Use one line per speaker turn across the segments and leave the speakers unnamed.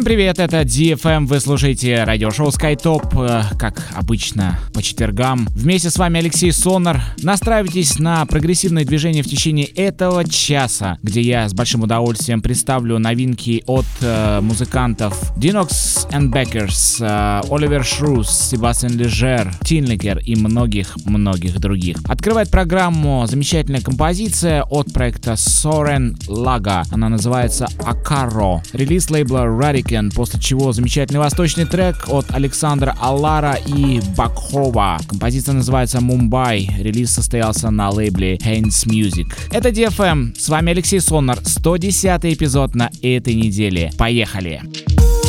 Всем привет, это DFM, вы слушаете радиошоу SkyTop, э, как обычно, по четвергам. Вместе с вами Алексей Сонар. Настраивайтесь на прогрессивное движение в течение этого часа, где я с большим удовольствием представлю новинки от э, музыкантов Dinox and Beckers, э, Оливер Шрус, Себастьян Лежер, Тинликер и многих-многих других. Открывает программу замечательная композиция от проекта Soren Laga. Она называется Акаро. Релиз лейбла Radical Hurricane, после чего замечательный восточный трек от Александра Аллара и Бакхова. Композиция называется «Мумбай». Релиз состоялся на лейбле Haynes Music. Это DFM. С вами Алексей Сонар. 110 эпизод на этой неделе. Поехали! Поехали!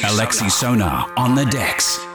Alexi, Sonar on the decks.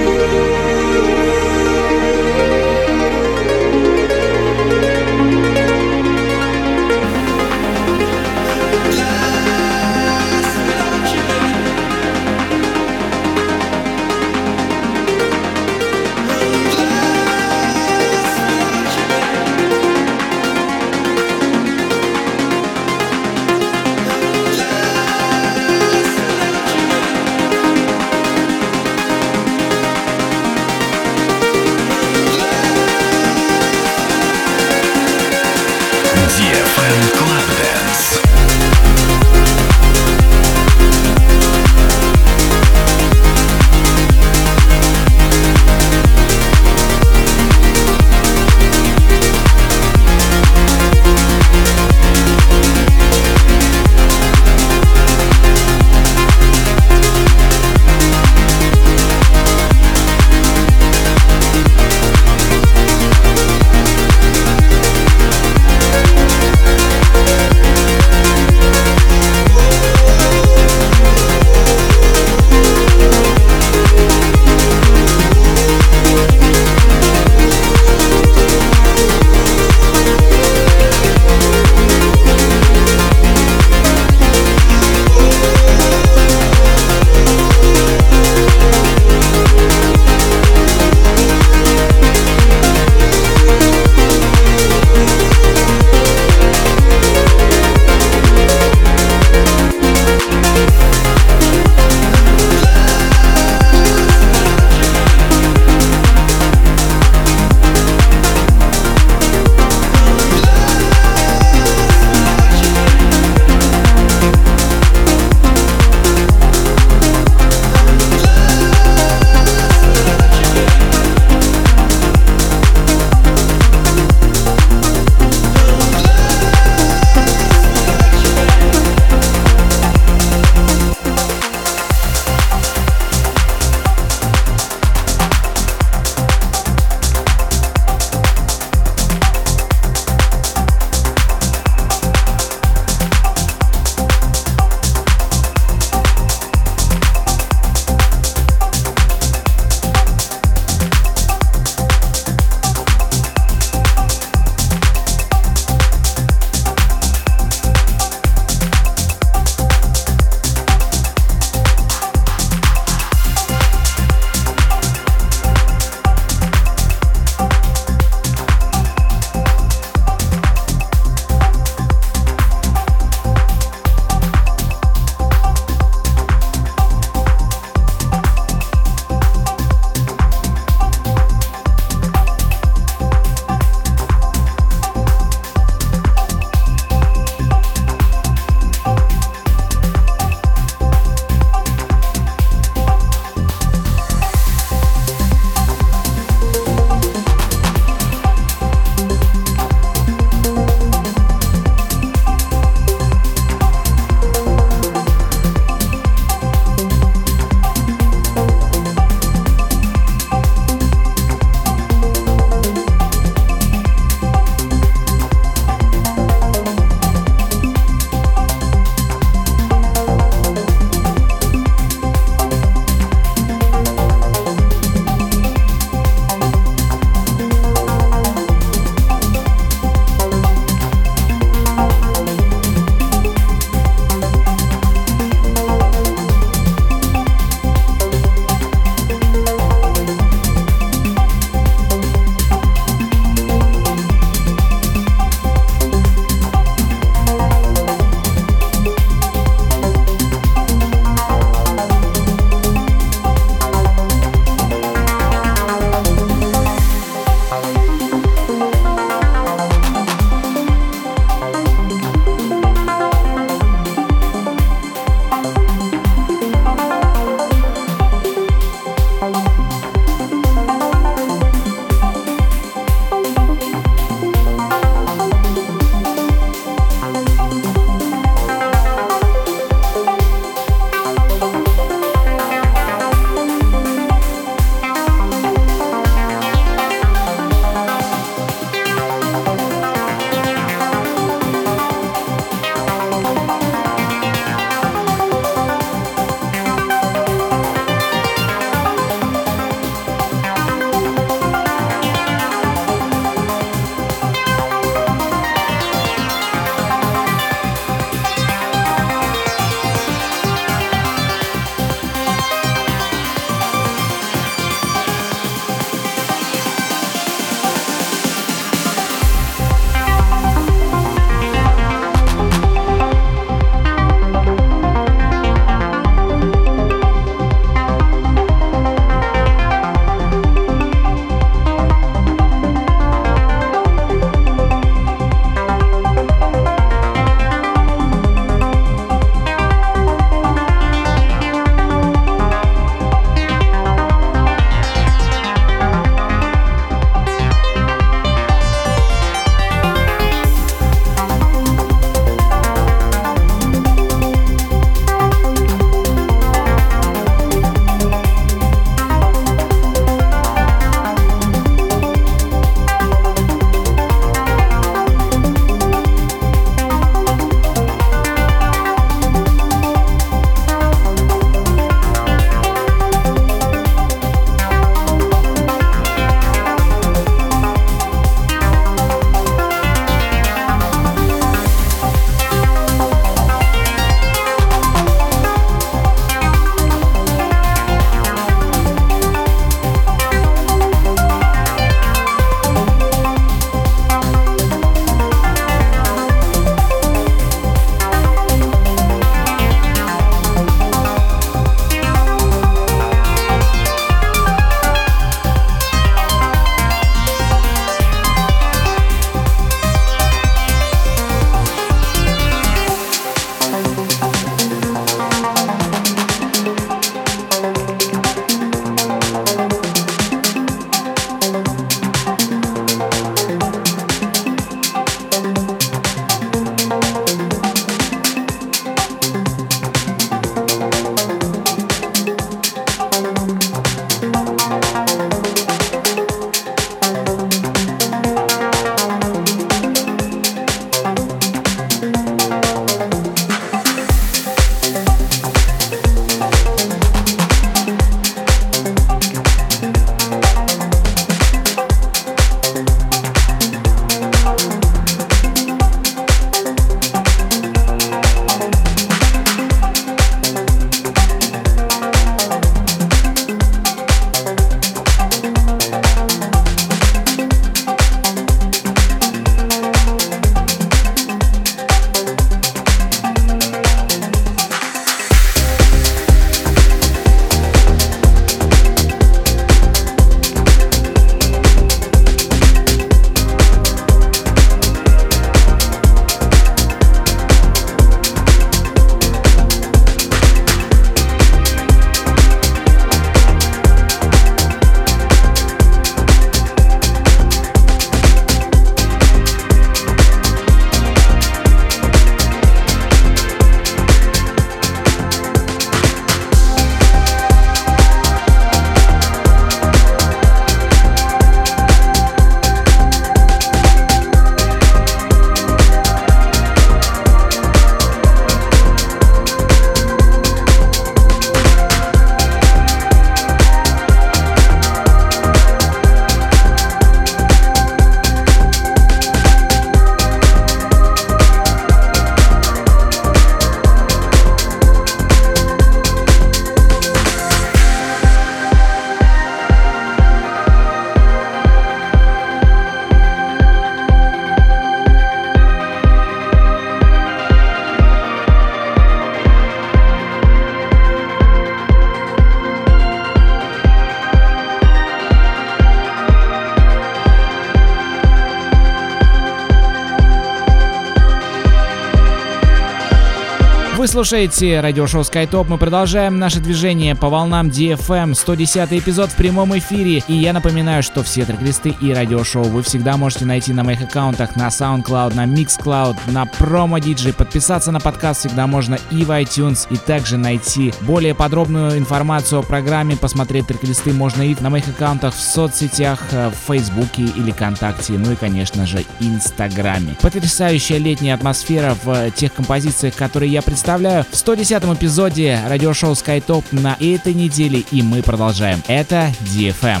Вы слушаете радиошоу SkyTop. Мы продолжаем наше движение по волнам DFM. 110 эпизод в прямом эфире. И я напоминаю, что все трек-листы и радиошоу вы всегда можете найти на моих аккаунтах на SoundCloud, на Mixcloud, на Promo DJ. Подписаться на подкаст всегда можно и в iTunes. И также найти более подробную информацию о программе, посмотреть трек-листы можно и на моих аккаунтах в соцсетях, э, в Фейсбуке или ВКонтакте, ну и, конечно же, Инстаграме. Потрясающая летняя атмосфера в тех композициях, которые я представляю представляю в 110 эпизоде радиошоу SkyTop на этой неделе, и мы продолжаем. Это DFM.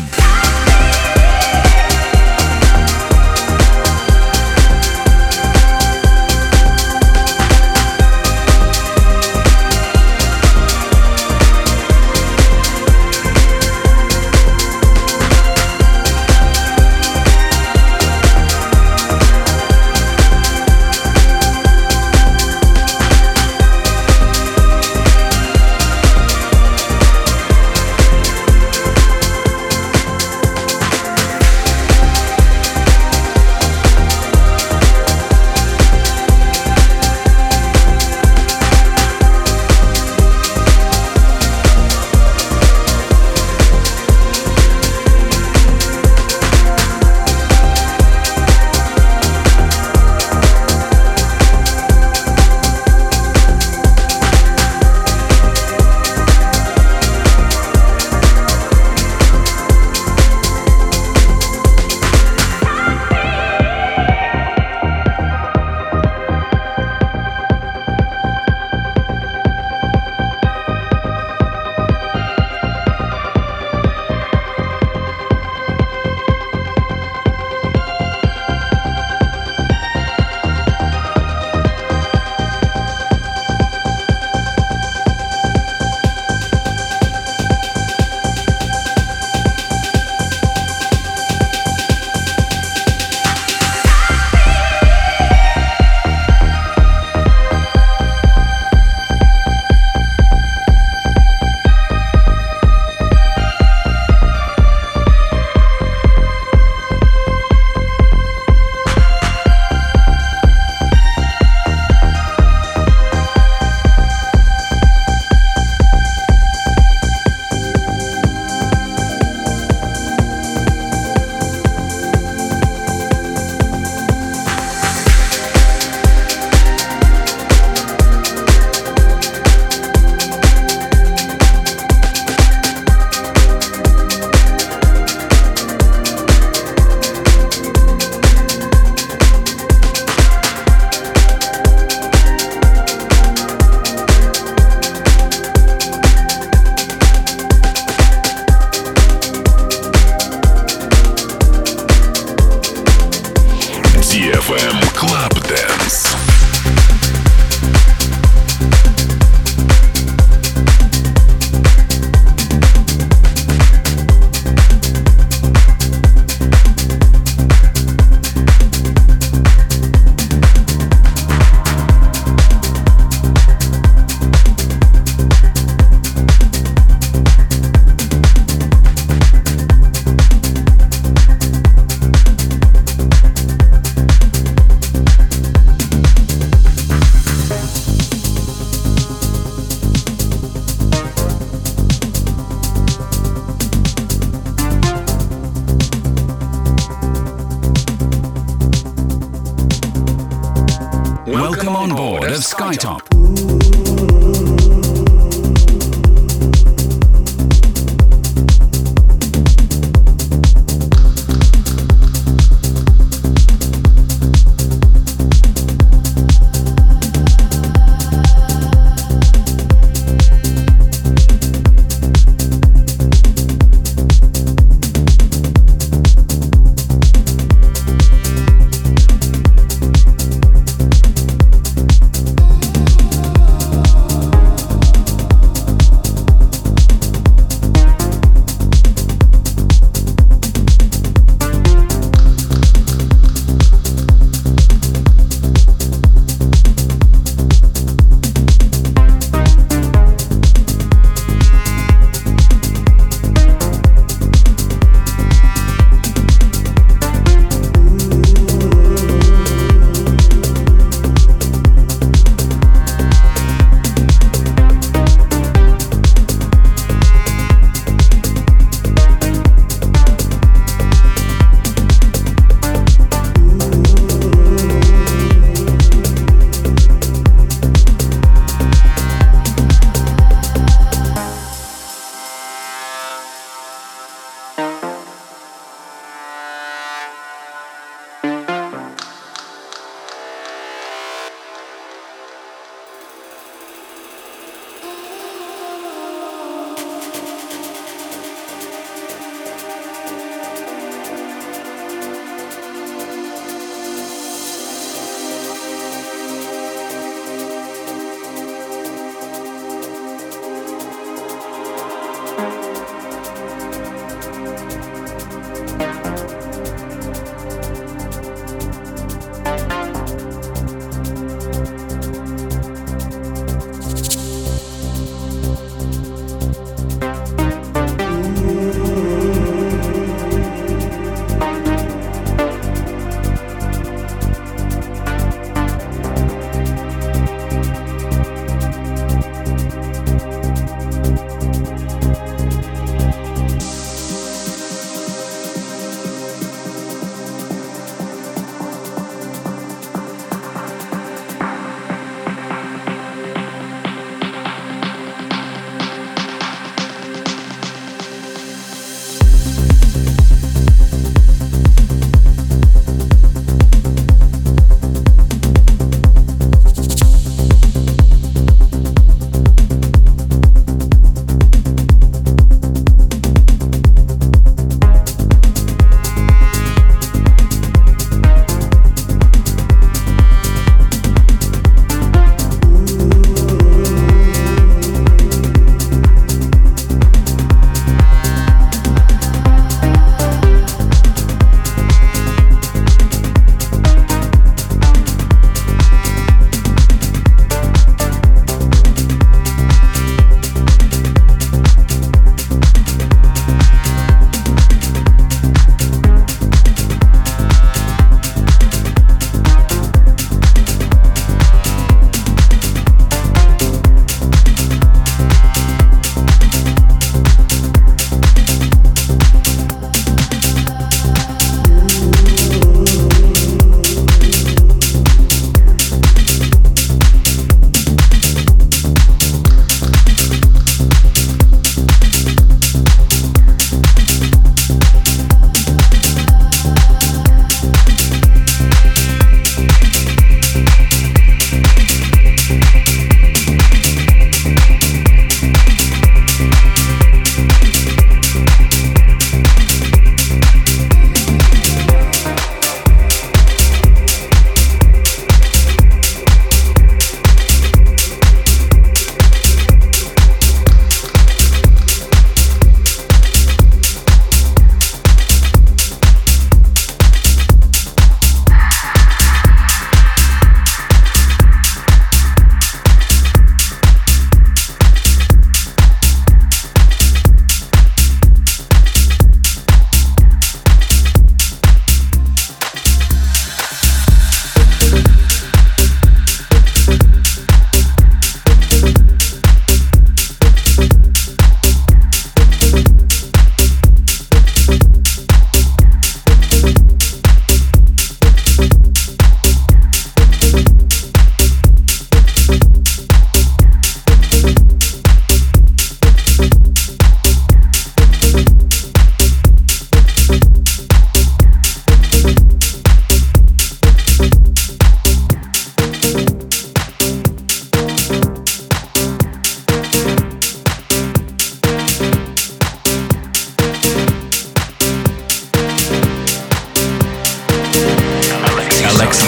Skytop.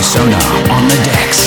sonar on the decks.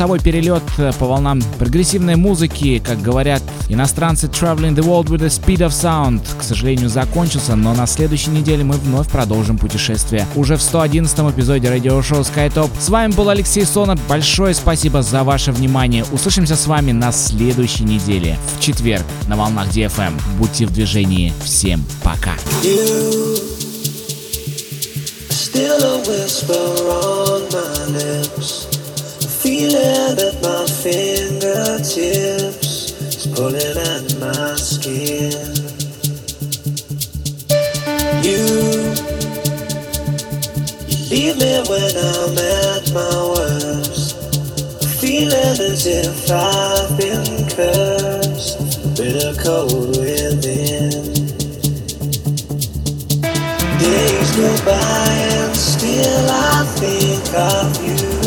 Часовой перелет э, по волнам прогрессивной музыки, как говорят иностранцы Traveling the World with the Speed of Sound, к сожалению, закончился, но на следующей неделе мы вновь продолжим путешествие. Уже в 111 эпизоде радиошоу SkyTop. С вами был Алексей Сонар. Большое спасибо за ваше внимание. Услышимся с вами на следующей неделе, в четверг, на волнах DFM. Будьте в движении. Всем пока. Still a whisper on my lips. Feeling at my fingertips is pulling at my skin. You, you leave me when I'm at my worst. Feeling as if I've been cursed, bitter cold within. Days go by and still I think of you.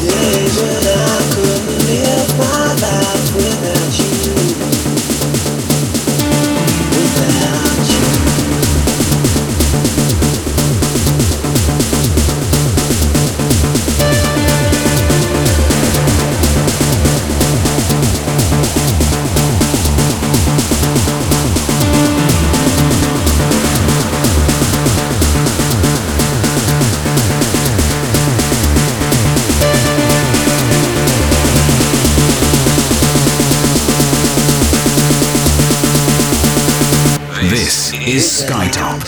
Days when I couldn't live my life without
is Skytop.